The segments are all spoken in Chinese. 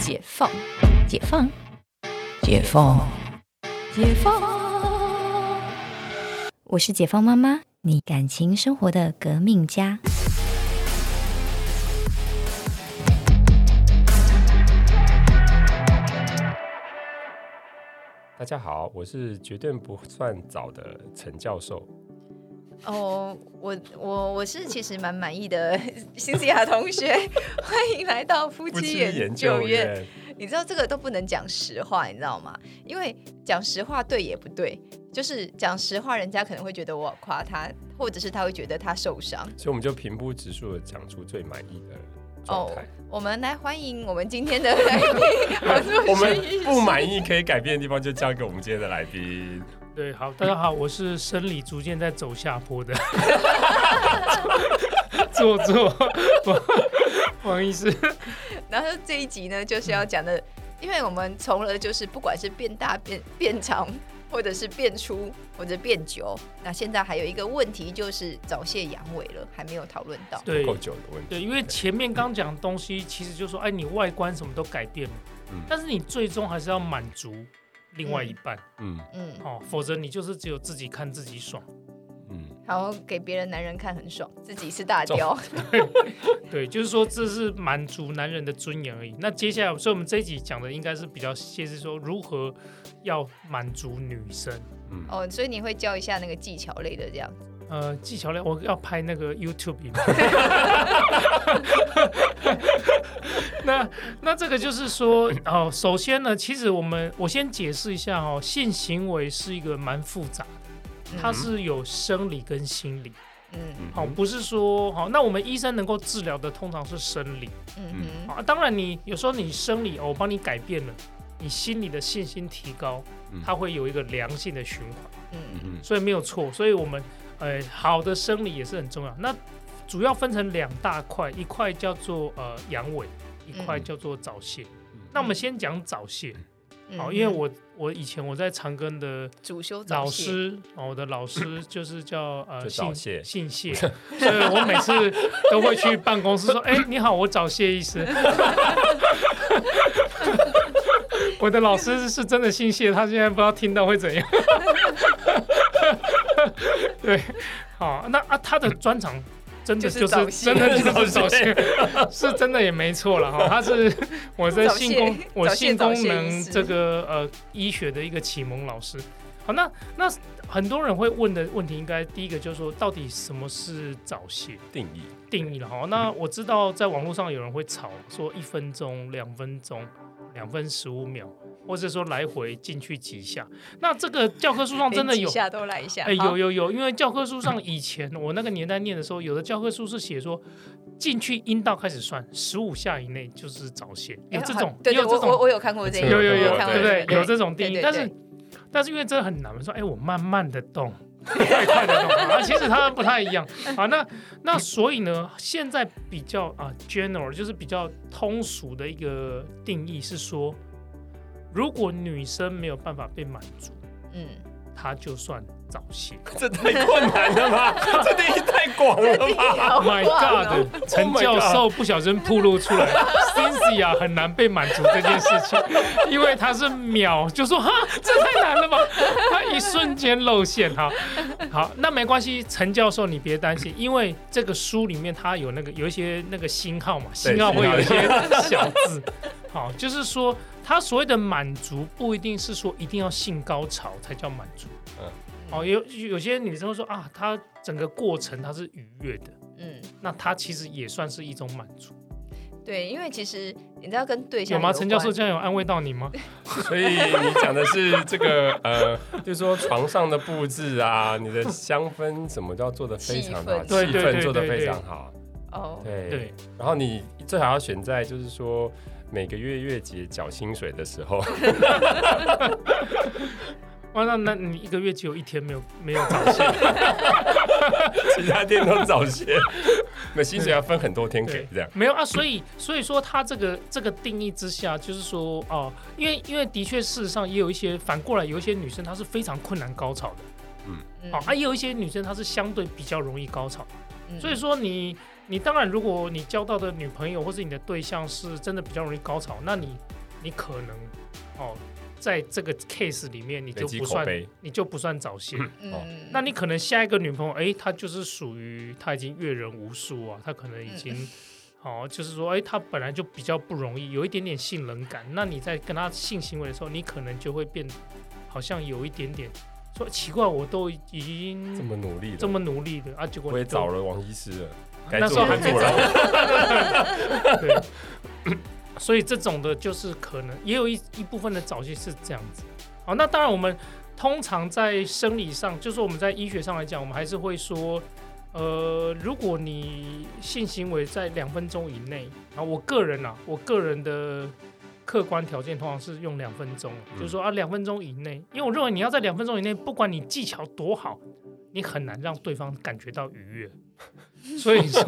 解放，解放，解放，解放。我是解放妈妈，你感情生活的革命家。大家好，我是绝对不算早的陈教授。哦，我我我是其实蛮满意的，辛西亚同学，欢迎来到夫妻研究院。你知道这个都不能讲实话，你知道吗？因为讲实话对也不对，就是讲实话，人家可能会觉得我夸他，或者是他会觉得他受伤。所以我们就平铺直述的讲出最满意的状态。我们来欢迎我们今天的来宾。我们不满意可以改变的地方，就交给我们今天的来宾。对，好，大家好，我是生理逐渐在走下坡的，做做王医师。然后这一集呢，就是要讲的，因为我们从了就是不管是变大、变变长，或者是变粗，或者变久，那现在还有一个问题就是早泄阳痿了，还没有讨论到对够久的问题。对，因为前面刚讲的东西，其实就说，哎，你外观什么都改变了，嗯，但是你最终还是要满足。另外一半，嗯。嗯，哦，否则你就是只有自己看自己爽，嗯，然后给别人男人看很爽，自己是大雕，对，就是说这是满足男人的尊严而已。那接下来，所以我们这一集讲的应该是比较，先是说如何要满足女生，嗯，哦，所以你会教一下那个技巧类的这样子。呃，技巧类，我要拍那个 YouTube 影片。那那这个就是说，哦，首先呢，其实我们我先解释一下哦，性行为是一个蛮复杂的，它是有生理跟心理。嗯好，不是说好，那我们医生能够治疗的通常是生理。嗯嗯。啊，当然你有时候你生理哦，我帮你改变了，你心理的信心提高，它会有一个良性的循环。嗯嗯。所以没有错，所以我们。呃，好的生理也是很重要。那主要分成两大块，一块叫做呃阳痿，一块叫做早泄。那我们先讲早泄，好，因为我我以前我在长庚的主修老师，我的老师就是叫呃姓谢，姓谢，所以我每次都会去办公室说，哎，你好，我找谢医师。我的老师是真的姓谢，他现在不知道听到会怎样。对，好，那啊，他的专长真的就是真的就是早泄 是真的也没错了哈。他是我在性功我性功能这个呃医学的一个启蒙老师。好，那那很多人会问的问题，应该第一个就是说，到底什么是早泄？定义定义了哈。那我知道在网络上有人会吵说一分钟、两分钟、两分十五秒。或者说来回进去几下，那这个教科书上真的有，下都来一下。哎，有有有，因为教科书上以前我那个年代念的时候，有的教科书是写说，进去阴道开始算十五下以内就是早泄，有这种，有这种，我我有看过这个，有有有，对不对？有这种定义，但是但是因为这很难，说哎，我慢慢的动，快快的动啊，其实它不太一样啊。那那所以呢，现在比较啊 general 就是比较通俗的一个定义是说。如果女生没有办法被满足，嗯，她就算早泄，这太困难了吧？这定义太广了吧？My God！陈教授不小心暴露出来，Cynthia 很难被满足这件事情，因为他是秒就说哈，这太难了吧？他一瞬间露馅哈。好，那没关系，陈教授你别担心，因为这个书里面它有那个有一些那个星号嘛，星号会有一些小字，好，就是说。他所谓的满足不一定是说一定要性高潮才叫满足，嗯，哦，有有些女生会说啊，她整个过程她是愉悦的，嗯，那她其实也算是一种满足。对，因为其实你知道跟对象有吗？陈教授这样有安慰到你吗？所以你讲的是这个呃，就是说床上的布置啊，你的香氛什么都要做的非常好，气氛。做的非常好，哦，对。对，然后你最好要选在就是说。每个月月结缴薪水的时候，哇，那那你一个月只有一天没有没有早泄，其他天都早泄，那薪水要分很多天给这样。没有啊，所以所以说他这个这个定义之下，就是说哦，因为因为的确事实上也有一些反过来，有一些女生她是非常困难高潮的，嗯，好，啊，也有一些女生她是相对比较容易高潮，所以说你。你当然，如果你交到的女朋友或是你的对象是真的比较容易高潮，那你你可能哦，在这个 case 里面你就不算你就不算早泄。哦，那你可能下一个女朋友，哎，她就是属于她已经阅人无数啊，她可能已经哦，就是说，哎，她本来就比较不容易，有一点点性冷感。那你在跟她性行为的时候，你可能就会变，好像有一点点。说奇怪，我都已经这么努力，这么努力的啊，结果我也找了王医师了，那时候还做 了。对，所以这种的就是可能也有一一部分的早期是这样子。好，那当然我们通常在生理上，就是我们在医学上来讲，我们还是会说，呃，如果你性行为在两分钟以内，啊，我个人啊，我个人的。客观条件通常是用两分钟，就是说啊，两分钟以内，因为我认为你要在两分钟以内，不管你技巧多好，你很难让对方感觉到愉悦。所以说，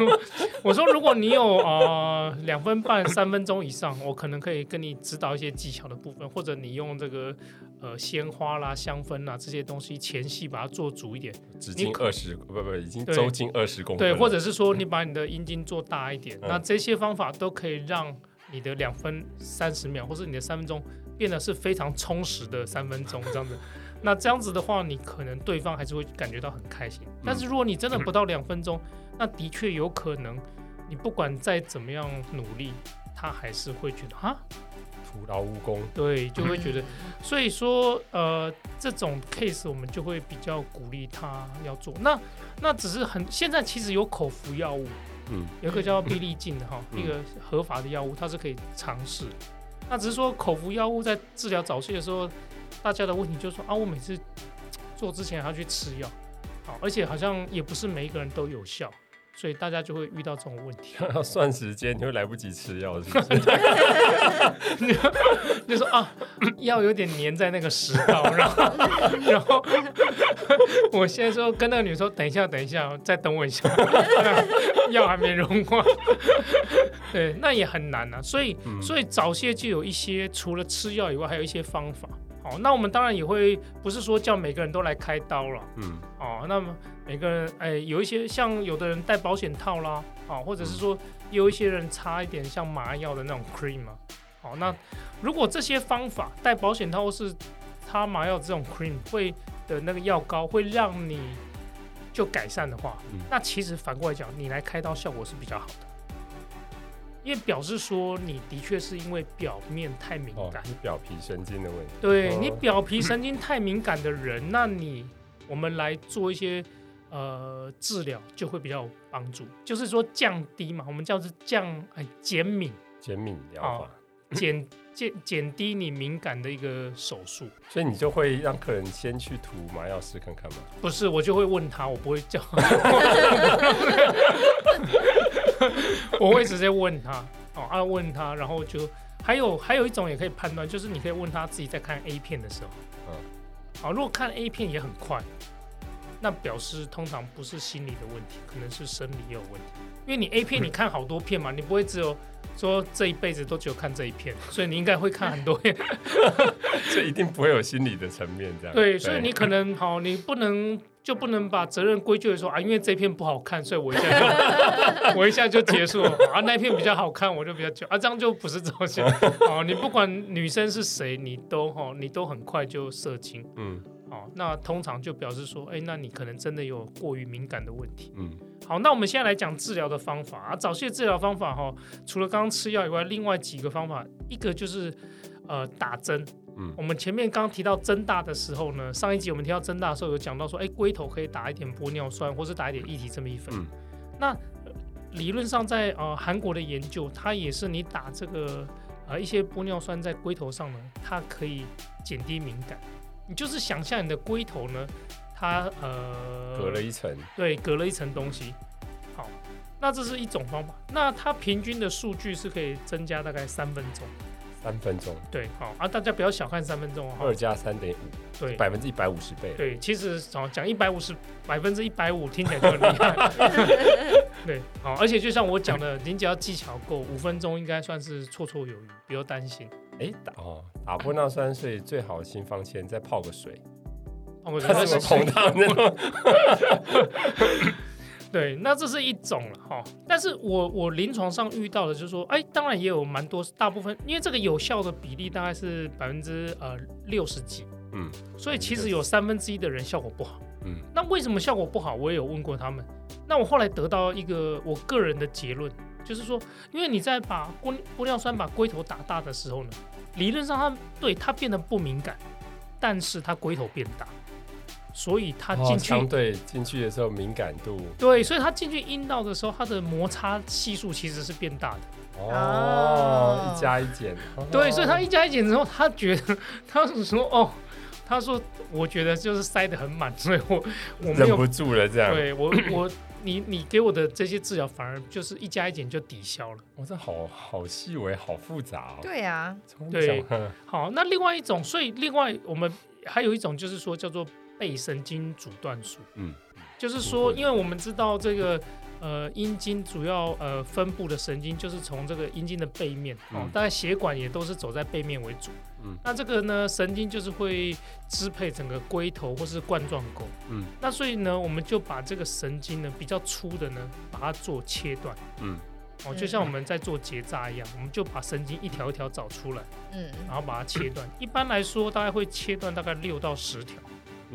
我说如果你有啊两分半、三分钟以上，我可能可以跟你指导一些技巧的部分，或者你用这个呃鲜花啦、香氛啦这些东西前戏把它做足一点。直径二十不不已经周径二十公分。对，或者是说你把你的阴茎做大一点，那这些方法都可以让。你的两分三十秒，或是你的三分钟，变得是非常充实的三分钟这样子。那这样子的话，你可能对方还是会感觉到很开心。但是如果你真的不到两分钟，那的确有可能，你不管再怎么样努力，他还是会觉得啊，徒劳无功。对，就会觉得。所以说，呃，这种 case 我们就会比较鼓励他要做。那那只是很现在其实有口服药物。嗯，有一个叫必利净的哈，一个合法的药物，它是可以尝试。那只是说口服药物在治疗早泄的时候，大家的问题就是说啊，我每次做之前还要去吃药，好，而且好像也不是每一个人都有效。所以大家就会遇到这种问题，要 算时间，你会来不及吃药，是不是？就说啊，药有点粘在那个食道，然后，然后，我现在说跟那个女说，等一下，等一下，再等我一下，药还没融化。对，那也很难啊。所以，所以早些就有一些除了吃药以外，还有一些方法。好，那我们当然也会不是说叫每个人都来开刀了，嗯，哦，那么每个人，哎，有一些像有的人戴保险套啦，啊，或者是说有一些人擦一点像麻药的那种 cream 嘛，哦，那如果这些方法戴保险套或是擦麻药这种 cream 会的那个药膏会让你就改善的话，那其实反过来讲，你来开刀效果是比较好的。因为表示说你的确是因为表面太敏感，你表皮神经的问题。对你表皮神经太敏感的人，那你我们来做一些呃治疗就会比较有帮助，就是说降低嘛，我们叫做降哎减敏，减敏疗法，减 减减低你敏感的一个手术。所以你就会让客人先去涂麻药试看看吗？不是，我就会问他，我不会叫。我会直接问他，哦，啊，问他，然后就还有还有一种也可以判断，就是你可以问他自己在看 A 片的时候，嗯，好，如果看 A 片也很快，那表示通常不是心理的问题，可能是生理也有问题，因为你 A 片你看好多片嘛，你不会只有说这一辈子都只有看这一片，所以你应该会看很多片，这一定不会有心理的层面这样，对，所以你可能好，你不能。就不能把责任归咎于说啊，因为这片不好看，所以我一下就 我一下就结束了啊。那片比较好看，我就比较久啊，这样就不是这么想 哦。你不管女生是谁，你都哈，你都很快就射精，嗯，好，那通常就表示说，哎，那你可能真的有过于敏感的问题，嗯，好，那我们现在来讲治疗的方法啊，早泄治疗方法哈，除了刚刚吃药以外，另外几个方法，一个就是呃打针。嗯，我们前面刚提到增大的时候呢，上一集我们提到增大的时候有讲到说，哎，龟头可以打一点玻尿酸，或是打一点液体这么一粉。嗯，那理论上在呃韩国的研究，它也是你打这个呃一些玻尿酸在龟头上呢，它可以减低敏感。你就是想象你的龟头呢，它呃隔了一层，对，隔了一层东西。好，那这是一种方法。那它平均的数据是可以增加大概三分钟。三分钟，对，好啊，大家不要小看三分钟哦。二加三等于五，对，百分之一百五十倍。对，其实讲讲一百五十百分之一百五听起来就很厉害。对，好，而且就像我讲的，您只要技巧够，五分钟应该算是绰绰有余，不要担心。哎，打哦，打玻尿酸水最好新房前再泡个水，泡个水，是捧烫那种。对，那这是一种了哈。但是我我临床上遇到的就是说，哎，当然也有蛮多，大部分因为这个有效的比例大概是百分之呃六十几，嗯，所以其实有三分之一的人效果不好，嗯，那为什么效果不好？我也有问过他们。那我后来得到一个我个人的结论，就是说，因为你在把玻玻尿酸把龟头打大的时候呢，理论上它对它变得不敏感，但是它龟头变大。所以它进去相对进去的时候敏感度对，所以它进去阴道的时候，它的摩擦系数其实是变大的哦，一加一减对，所以他一加一减之后，他觉得他是说哦，他说我觉得就是塞得很满，所以我我忍不住了这样。对我我你你给我的这些治疗反而就是一加一减就抵消了。哇，这好好细微，好复杂。对呀，对，好，那另外一种，所以另外我们还有一种就是说叫做。背神经阻断术，嗯，就是说，因为我们知道这个呃阴茎主要呃分布的神经就是从这个阴茎的背面哦，大概血管也都是走在背面为主，嗯，那这个呢神经就是会支配整个龟头或是冠状沟，嗯，那所以呢我们就把这个神经呢比较粗的呢把它做切断，嗯，哦，就像我们在做结扎一样，我们就把神经一条一条找出来，嗯，然后把它切断，一般来说大概会切断大概六到十条。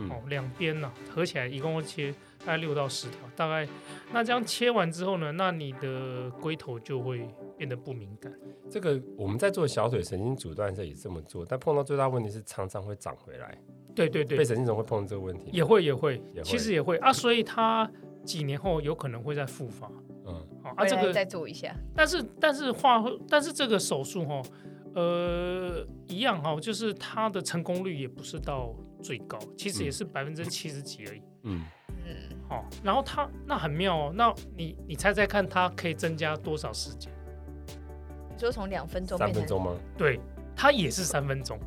哦，两边呢合起来一共会切大概六到十条，大概那这样切完之后呢，那你的龟头就会变得不敏感。这个我们在做小腿神经阻断的时候也这么做，但碰到最大问题是常常会长回来。对对对，被神经总会碰到这个问题，也会也会，其实也会啊，所以它几年后有可能会再复发。嗯，好啊，这个再做一下。但是但是话，但是这个手术哈，呃，一样哈，就是它的成功率也不是到。最高其实也是百分之七十几而已。嗯嗯，好，然后它那很妙哦，那你你猜猜看，它可以增加多少时间？就从两分钟三分钟吗？对，它也是三分钟，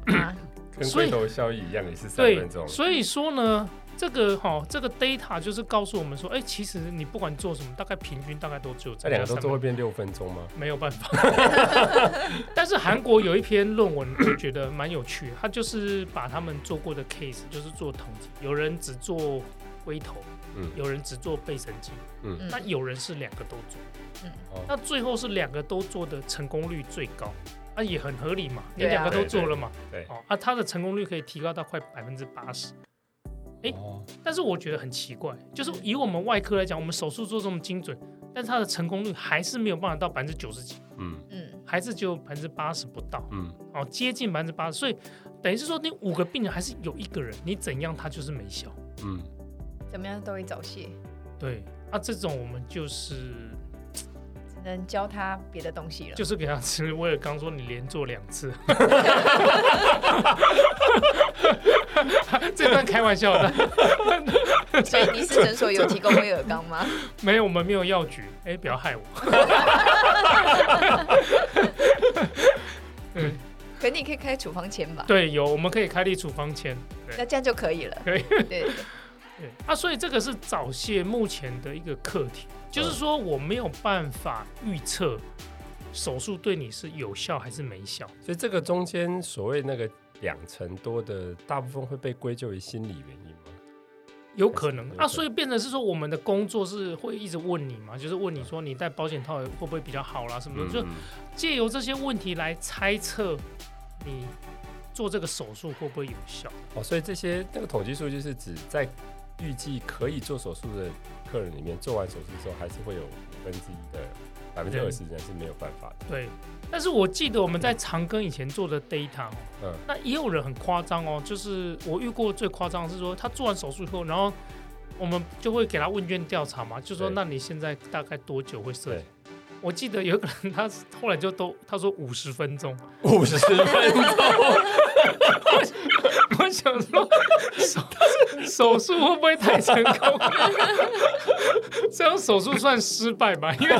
跟龟头效益一样，也是三分钟。所以说呢。这个哈，这个 data 就是告诉我们说，哎，其实你不管做什么，大概平均大概都只有这两个都都会变六分钟吗？没有办法。但是韩国有一篇论文，我觉得蛮有趣，他就是把他们做过的 case，就是做统计，有人只做龟头，嗯，有人只做背神经，嗯，那有人是两个都做，嗯，那最后是两个都做的成功率最高，啊，也很合理嘛，你两个都做了嘛，对，哦，啊，它的成功率可以提高到快百分之八十。哎，但是我觉得很奇怪，就是以我们外科来讲，我们手术做这么精准，但是它的成功率还是没有办法到百分之九十几，嗯。嗯，还是只有百分之八十不到，嗯，哦，接近百分之八十，所以等于是说，你五个病人还是有一个人，你怎样他就是没效，嗯，怎么样都会早泄，对，那这种我们就是。能教他别的东西了，就是给他吃。我也刚说你连做两次，这段开玩笑的。所以你是诊所有提供威尔刚吗？没有，我们没有药局。哎，不要害我。嗯，可你可以开处方签吧？对，有，我们可以开立处方签。那这样就可以了。可以。对对。啊，所以这个是早泄目前的一个课题。就是说，我没有办法预测手术对你是有效还是没效，所以这个中间所谓那个两成多的，大部分会被归咎于心理原因吗？有可能啊，所以变成是说，我们的工作是会一直问你嘛，就是问你说，你戴保险套会不会比较好啦，什么的，就借由这些问题来猜测你做这个手术会不会有效。哦，所以这些那个统计数据是指在。预计可以做手术的客人里面，做完手术之后还是会有五分之一的百分之二十人是没有办法的。对，但是我记得我们在长庚以前做的 data，嗯，那也有人很夸张哦，就是我遇过最夸张是说他做完手术以后，然后我们就会给他问卷调查嘛，就说那你现在大概多久会射？我记得有个人他后来就都他说五十分钟，五十分钟。我想说，手手术会不会太成功？这样手术算失败吧？因为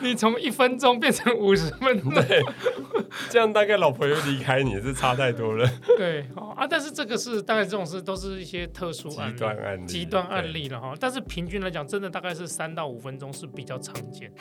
你从一分钟变成五十分钟，这样大概老婆又离开你，是差太多了。对，啊，但是这个是大概这种事都是一些特殊极端案例，极端案例了哈。但是平均来讲，真的大概是三到五分钟是比较常见。